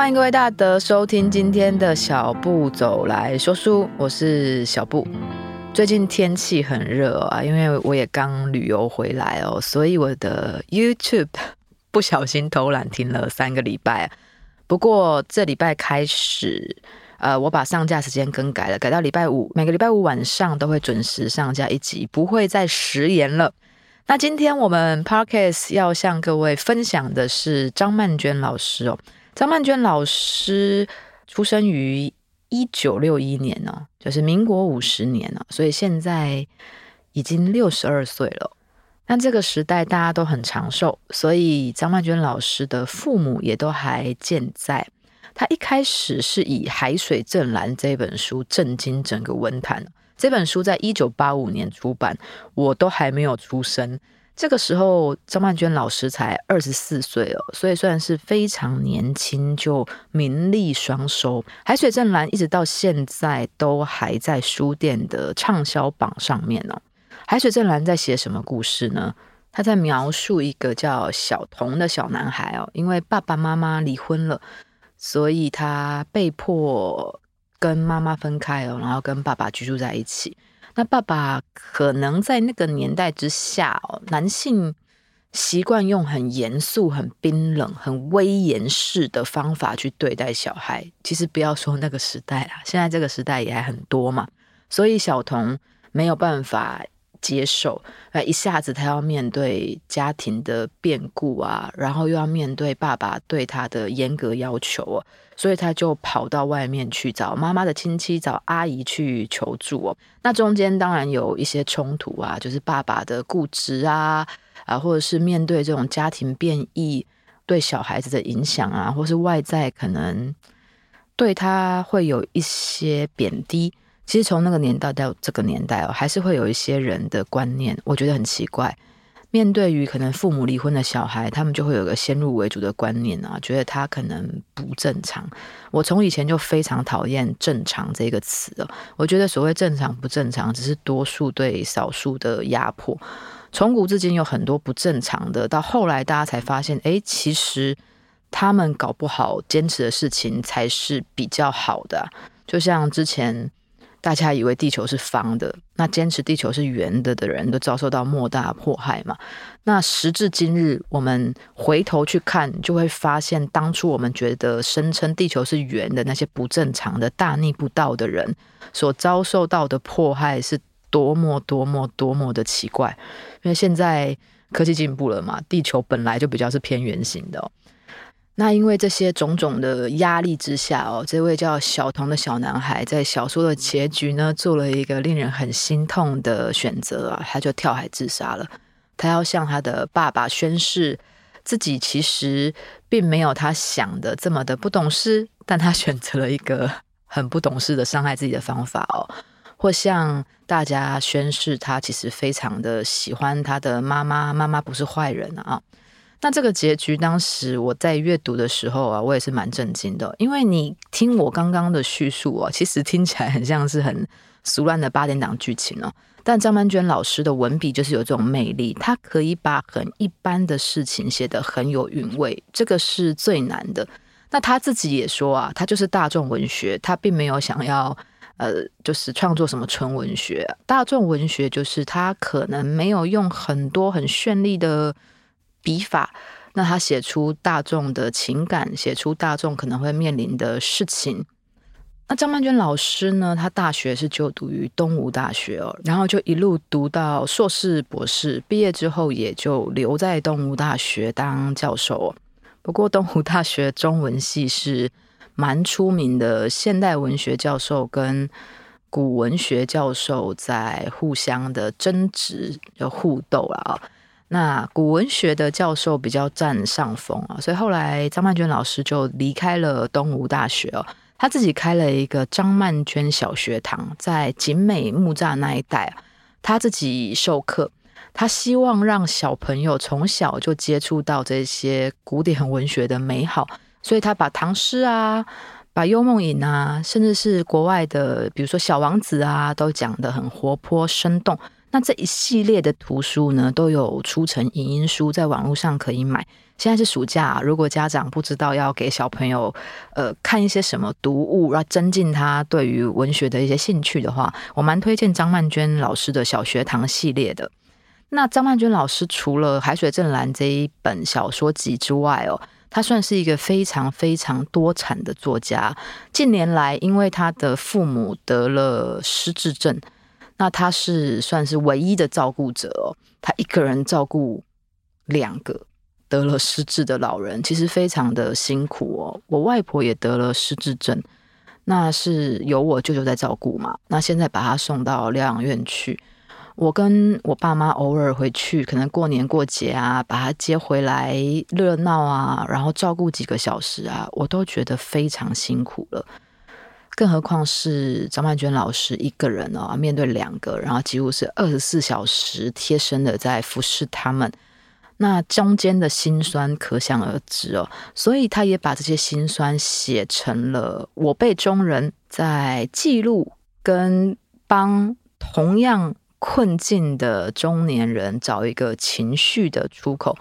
欢迎各位大德收听今天的小步走来说书，我是小步。最近天气很热啊，因为我也刚旅游回来哦，所以我的 YouTube 不小心偷懒停了三个礼拜。不过这礼拜开始，呃，我把上架时间更改了，改到礼拜五，每个礼拜五晚上都会准时上架一集，不会再食言了。那今天我们 Parkes 要向各位分享的是张曼娟老师哦。张曼娟老师出生于一九六一年呢，就是民国五十年呢，所以现在已经六十二岁了。那这个时代大家都很长寿，所以张曼娟老师的父母也都还健在。他一开始是以《海水正蓝》这本书震惊整个文坛。这本书在一九八五年出版，我都还没有出生。这个时候，张曼娟老师才二十四岁了，所以算是非常年轻就名利双收。《海水正蓝》一直到现在都还在书店的畅销榜上面呢。《海水正蓝》在写什么故事呢？他在描述一个叫小童的小男孩哦，因为爸爸妈妈离婚了，所以他被迫跟妈妈分开哦，然后跟爸爸居住在一起。那爸爸可能在那个年代之下，男性习惯用很严肃、很冰冷、很威严式的方法去对待小孩。其实不要说那个时代啦，现在这个时代也还很多嘛。所以小童没有办法接受，那，一下子他要面对家庭的变故啊，然后又要面对爸爸对他的严格要求啊。所以他就跑到外面去找妈妈的亲戚，找阿姨去求助哦。那中间当然有一些冲突啊，就是爸爸的固执啊，啊，或者是面对这种家庭变异对小孩子的影响啊，或是外在可能对他会有一些贬低。其实从那个年代到这个年代哦，还是会有一些人的观念，我觉得很奇怪。面对于可能父母离婚的小孩，他们就会有个先入为主的观念啊，觉得他可能不正常。我从以前就非常讨厌“正常”这个词了。我觉得所谓正常不正常，只是多数对少数的压迫。从古至今有很多不正常的，到后来大家才发现，哎，其实他们搞不好坚持的事情才是比较好的。就像之前。大家以为地球是方的，那坚持地球是圆的的人都遭受到莫大迫害嘛。那时至今日，我们回头去看，就会发现当初我们觉得声称地球是圆的那些不正常的大逆不道的人，所遭受到的迫害是多么多么多么的奇怪。因为现在科技进步了嘛，地球本来就比较是偏圆形的。那因为这些种种的压力之下哦，这位叫小童的小男孩在小说的结局呢，做了一个令人很心痛的选择啊，他就跳海自杀了。他要向他的爸爸宣誓，自己其实并没有他想的这么的不懂事，但他选择了一个很不懂事的伤害自己的方法哦，或向大家宣誓，他其实非常的喜欢他的妈妈，妈妈不是坏人啊。那这个结局，当时我在阅读的时候啊，我也是蛮震惊的，因为你听我刚刚的叙述啊，其实听起来很像是很俗烂的八点档剧情哦。但张曼娟老师的文笔就是有这种魅力，他可以把很一般的事情写得很有韵味，这个是最难的。那他自己也说啊，他就是大众文学，他并没有想要呃，就是创作什么纯文学。大众文学就是他可能没有用很多很绚丽的。笔法，那他写出大众的情感，写出大众可能会面临的事情。那张曼娟老师呢？他大学是就读于东吴大学哦，然后就一路读到硕士、博士，毕业之后也就留在东吴大学当教授。不过东吴大学中文系是蛮出名的，现代文学教授跟古文学教授在互相的争执、互斗了啊。那古文学的教授比较占上风啊，所以后来张曼娟老师就离开了东吴大学哦，他自己开了一个张曼娟小学堂，在景美木栅那一带，他自己授课，他希望让小朋友从小就接触到这些古典文学的美好，所以他把唐诗啊，把幽梦影啊，甚至是国外的，比如说小王子啊，都讲得很活泼生动。那这一系列的图书呢，都有出成影音书，在网络上可以买。现在是暑假，如果家长不知道要给小朋友呃看一些什么读物，要增进他对于文学的一些兴趣的话，我蛮推荐张曼娟老师的小学堂系列的。那张曼娟老师除了《海水正蓝》这一本小说集之外哦，他算是一个非常非常多产的作家。近年来，因为他的父母得了失智症，那他是算是唯一的照顾者哦，他一个人照顾两个。得了失智的老人其实非常的辛苦哦。我外婆也得了失智症，那是由我舅舅在照顾嘛。那现在把他送到疗养院去，我跟我爸妈偶尔回去，可能过年过节啊，把他接回来热闹啊，然后照顾几个小时啊，我都觉得非常辛苦了。更何况是张曼娟老师一个人哦，面对两个，然后几乎是二十四小时贴身的在服侍他们。那中间的辛酸可想而知哦，所以他也把这些辛酸写成了《我辈中人》，在记录跟帮同样困境的中年人找一个情绪的出口。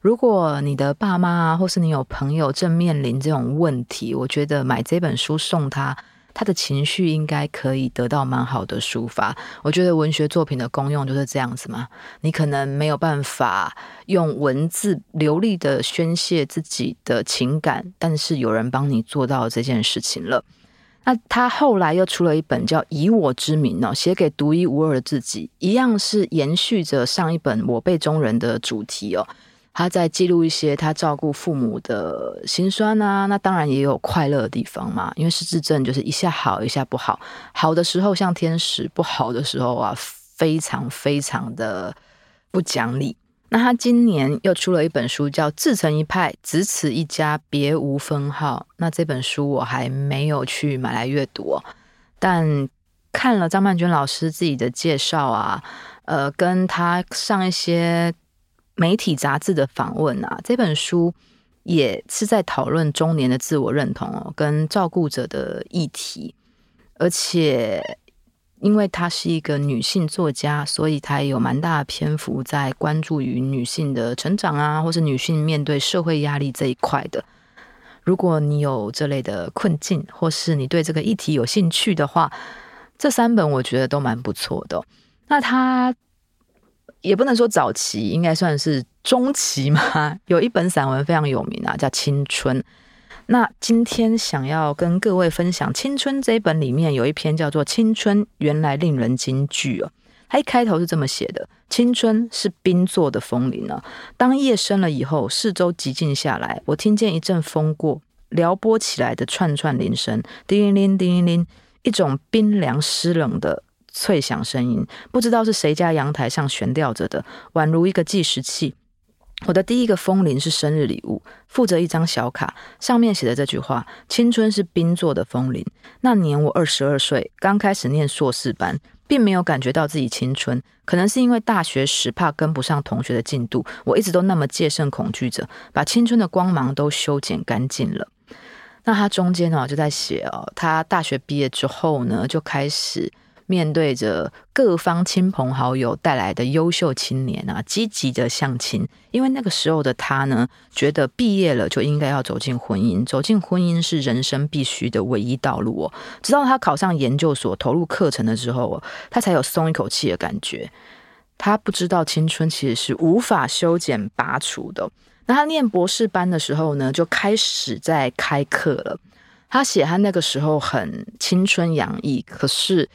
如果你的爸妈或是你有朋友正面临这种问题，我觉得买这本书送他。他的情绪应该可以得到蛮好的抒发。我觉得文学作品的功用就是这样子嘛。你可能没有办法用文字流利的宣泄自己的情感，但是有人帮你做到这件事情了。那他后来又出了一本叫《以我之名》哦，写给独一无二的自己，一样是延续着上一本《我辈中人》的主题哦。他在记录一些他照顾父母的辛酸啊，那当然也有快乐的地方嘛。因为失智症就是一下好一下不好，好的时候像天使，不好的时候啊，非常非常的不讲理。那他今年又出了一本书，叫《自成一派，只此一家，别无分号》。那这本书我还没有去买来阅读，但看了张曼娟老师自己的介绍啊，呃，跟他上一些。媒体杂志的访问啊，这本书也是在讨论中年的自我认同哦，跟照顾者的议题。而且，因为她是一个女性作家，所以她也有蛮大的篇幅在关注于女性的成长啊，或是女性面对社会压力这一块的。如果你有这类的困境，或是你对这个议题有兴趣的话，这三本我觉得都蛮不错的。那她。也不能说早期，应该算是中期嘛。有一本散文非常有名啊，叫《青春》。那今天想要跟各位分享《青春》这一本里面有一篇叫做《青春原来令人惊惧》哦。它一开头是这么写的：“青春是冰做的风铃啊，当夜深了以后，四周寂静下来，我听见一阵风过，撩拨起来的串串铃声，叮铃铃，叮铃铃，一种冰凉湿冷的。”脆响声音，不知道是谁家阳台上悬吊着的，宛如一个计时器。我的第一个风铃是生日礼物，附着一张小卡，上面写着这句话：“青春是冰做的风铃。”那年我二十二岁，刚开始念硕士班，并没有感觉到自己青春。可能是因为大学时怕跟不上同学的进度，我一直都那么戒慎恐惧着，把青春的光芒都修剪干净了。那他中间呢，就在写哦，他大学毕业之后呢，就开始。面对着各方亲朋好友带来的优秀青年啊，积极的相亲。因为那个时候的他呢，觉得毕业了就应该要走进婚姻，走进婚姻是人生必须的唯一道路哦。直到他考上研究所，投入课程的时候，他才有松一口气的感觉。他不知道青春其实是无法修剪拔除的。那他念博士班的时候呢，就开始在开课了。他写他那个时候很青春洋溢，可是。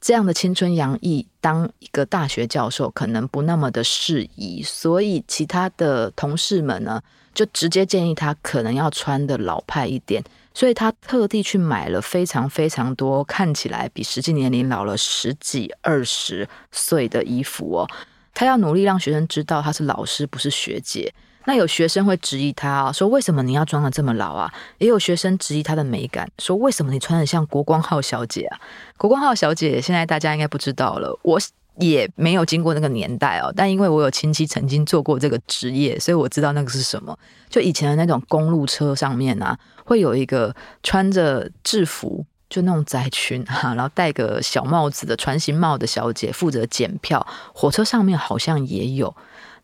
这样的青春洋溢，当一个大学教授可能不那么的适宜，所以其他的同事们呢，就直接建议他可能要穿的老派一点，所以他特地去买了非常非常多看起来比实际年龄老了十几二十岁的衣服哦，他要努力让学生知道他是老师，不是学姐。那有学生会质疑他啊，说为什么你要装得这么老啊？也有学生质疑他的美感，说为什么你穿得像国光号小姐啊？国光号小姐现在大家应该不知道了，我也没有经过那个年代哦，但因为我有亲戚曾经做过这个职业，所以我知道那个是什么。就以前的那种公路车上面啊，会有一个穿着制服就那种窄裙哈，然后戴个小帽子的船型帽的小姐负责检票，火车上面好像也有。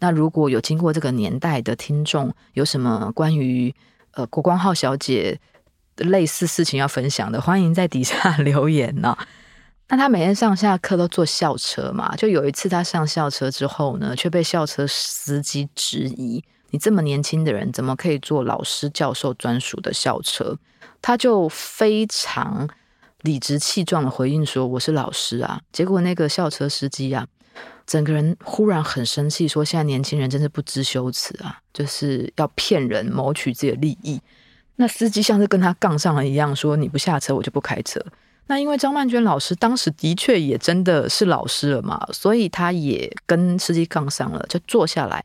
那如果有经过这个年代的听众，有什么关于呃国光号小姐类似事情要分享的，欢迎在底下 留言呢、啊。那他每天上下课都坐校车嘛，就有一次他上校车之后呢，却被校车司机质疑：“你这么年轻的人，怎么可以坐老师教授专属的校车？”他就非常理直气壮的回应说：“我是老师啊。”结果那个校车司机啊，整个人忽然很生气，说：“现在年轻人真是不知羞耻啊，就是要骗人谋取自己的利益。”那司机像是跟他杠上了一样，说：“你不下车，我就不开车。”那因为张曼娟老师当时的确也真的是老师了嘛，所以他也跟司机杠上了，就坐下来，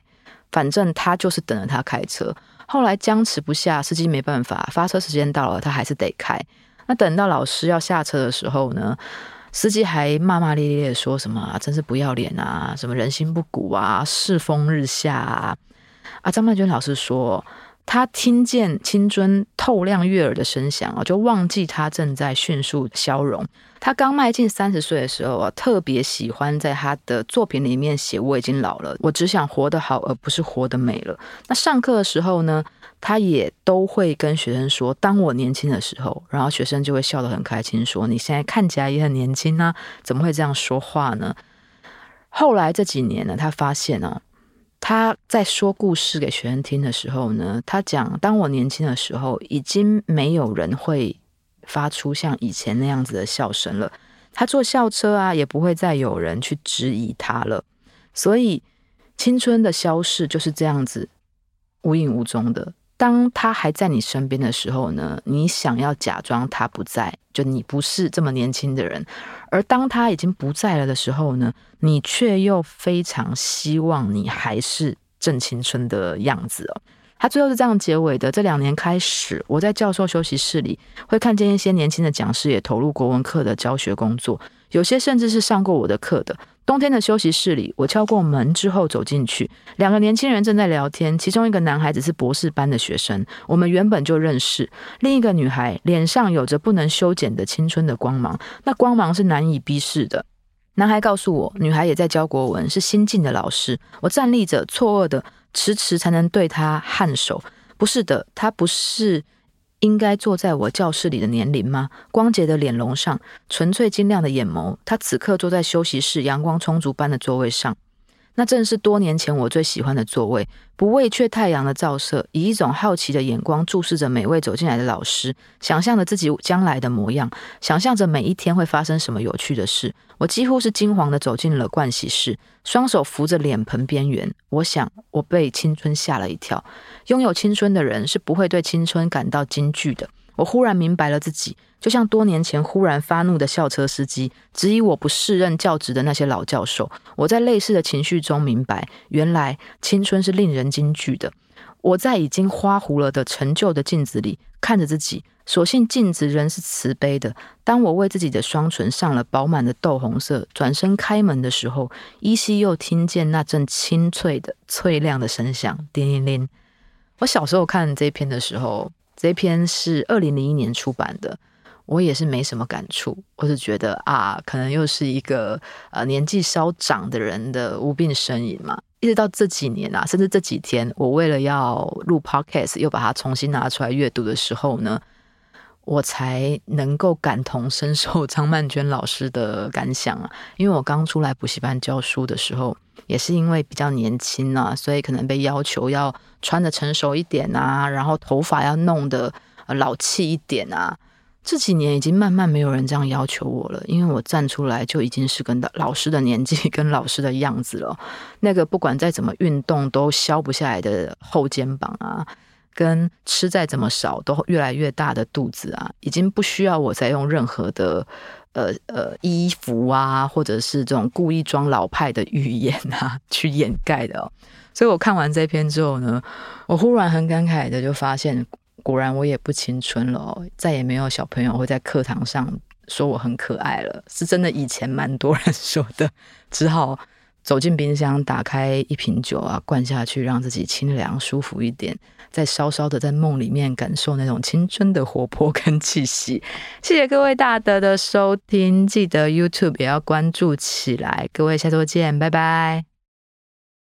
反正他就是等着他开车。后来僵持不下，司机没办法，发车时间到了，他还是得开。那等到老师要下车的时候呢，司机还骂骂咧咧的说什么啊，真是不要脸啊，什么人心不古啊，世风日下啊。啊，张曼娟老师说。他听见青春透亮悦耳的声响啊，就忘记他正在迅速消融。他刚迈进三十岁的时候啊，特别喜欢在他的作品里面写：“我已经老了，我只想活得好，而不是活得美了。”那上课的时候呢，他也都会跟学生说：“当我年轻的时候。”然后学生就会笑得很开心，说：“你现在看起来也很年轻啊，怎么会这样说话呢？”后来这几年呢，他发现呢。他在说故事给学生听的时候呢，他讲：当我年轻的时候，已经没有人会发出像以前那样子的笑声了。他坐校车啊，也不会再有人去质疑他了。所以，青春的消逝就是这样子，无影无踪的。当他还在你身边的时候呢，你想要假装他不在，就你不是这么年轻的人；而当他已经不在了的时候呢，你却又非常希望你还是正青春的样子哦。他最后是这样结尾的：这两年开始，我在教授休息室里会看见一些年轻的讲师也投入国文课的教学工作，有些甚至是上过我的课的。冬天的休息室里，我敲过门之后走进去，两个年轻人正在聊天。其中一个男孩子是博士班的学生，我们原本就认识。另一个女孩脸上有着不能修剪的青春的光芒，那光芒是难以逼视的。男孩告诉我，女孩也在教国文，是新进的老师。我站立着，错愕的，迟迟才能对她颔首。不是的，她不是。应该坐在我教室里的年龄吗？光洁的脸容上，纯粹晶亮的眼眸。他此刻坐在休息室阳光充足般的座位上，那正是多年前我最喜欢的座位。不畏却太阳的照射，以一种好奇的眼光注视着每位走进来的老师，想象着自己将来的模样，想象着每一天会发生什么有趣的事。我几乎是惊惶的走进了盥洗室，双手扶着脸盆边缘。我想，我被青春吓了一跳。拥有青春的人是不会对青春感到惊惧的。我忽然明白了自己，就像多年前忽然发怒的校车司机，质疑我不适任教职的那些老教授。我在类似的情绪中明白，原来青春是令人惊惧的。我在已经花糊了的陈旧的镜子里看着自己，所幸镜子仍是慈悲的。当我为自己的双唇上了饱满的豆红色，转身开门的时候，依稀又听见那阵清脆的、脆亮的声响，叮铃铃。我小时候看这篇的时候。这篇是二零零一年出版的，我也是没什么感触，我是觉得啊，可能又是一个呃年纪稍长的人的无病呻吟嘛。一直到这几年啊，甚至这几天，我为了要录 podcast，又把它重新拿出来阅读的时候呢，我才能够感同身受张曼娟老师的感想啊。因为我刚出来补习班教书的时候，也是因为比较年轻啊，所以可能被要求要穿得成熟一点啊，然后头发要弄得老气一点啊。这几年已经慢慢没有人这样要求我了，因为我站出来就已经是跟老师的年纪跟老师的样子了。那个不管再怎么运动都消不下来的后肩膀啊，跟吃再怎么少都越来越大的肚子啊，已经不需要我再用任何的。呃呃，衣服啊，或者是这种故意装老派的语言啊，去掩盖的哦。所以我看完这篇之后呢，我忽然很感慨的就发现，果然我也不青春了哦，再也没有小朋友会在课堂上说我很可爱了，是真的以前蛮多人说的，只好走进冰箱，打开一瓶酒啊，灌下去，让自己清凉舒服一点，再稍稍的在梦里面感受那种青春的活泼跟气息。谢谢各位大德的收听，记得 YouTube 也要关注起来。各位下周见，拜拜。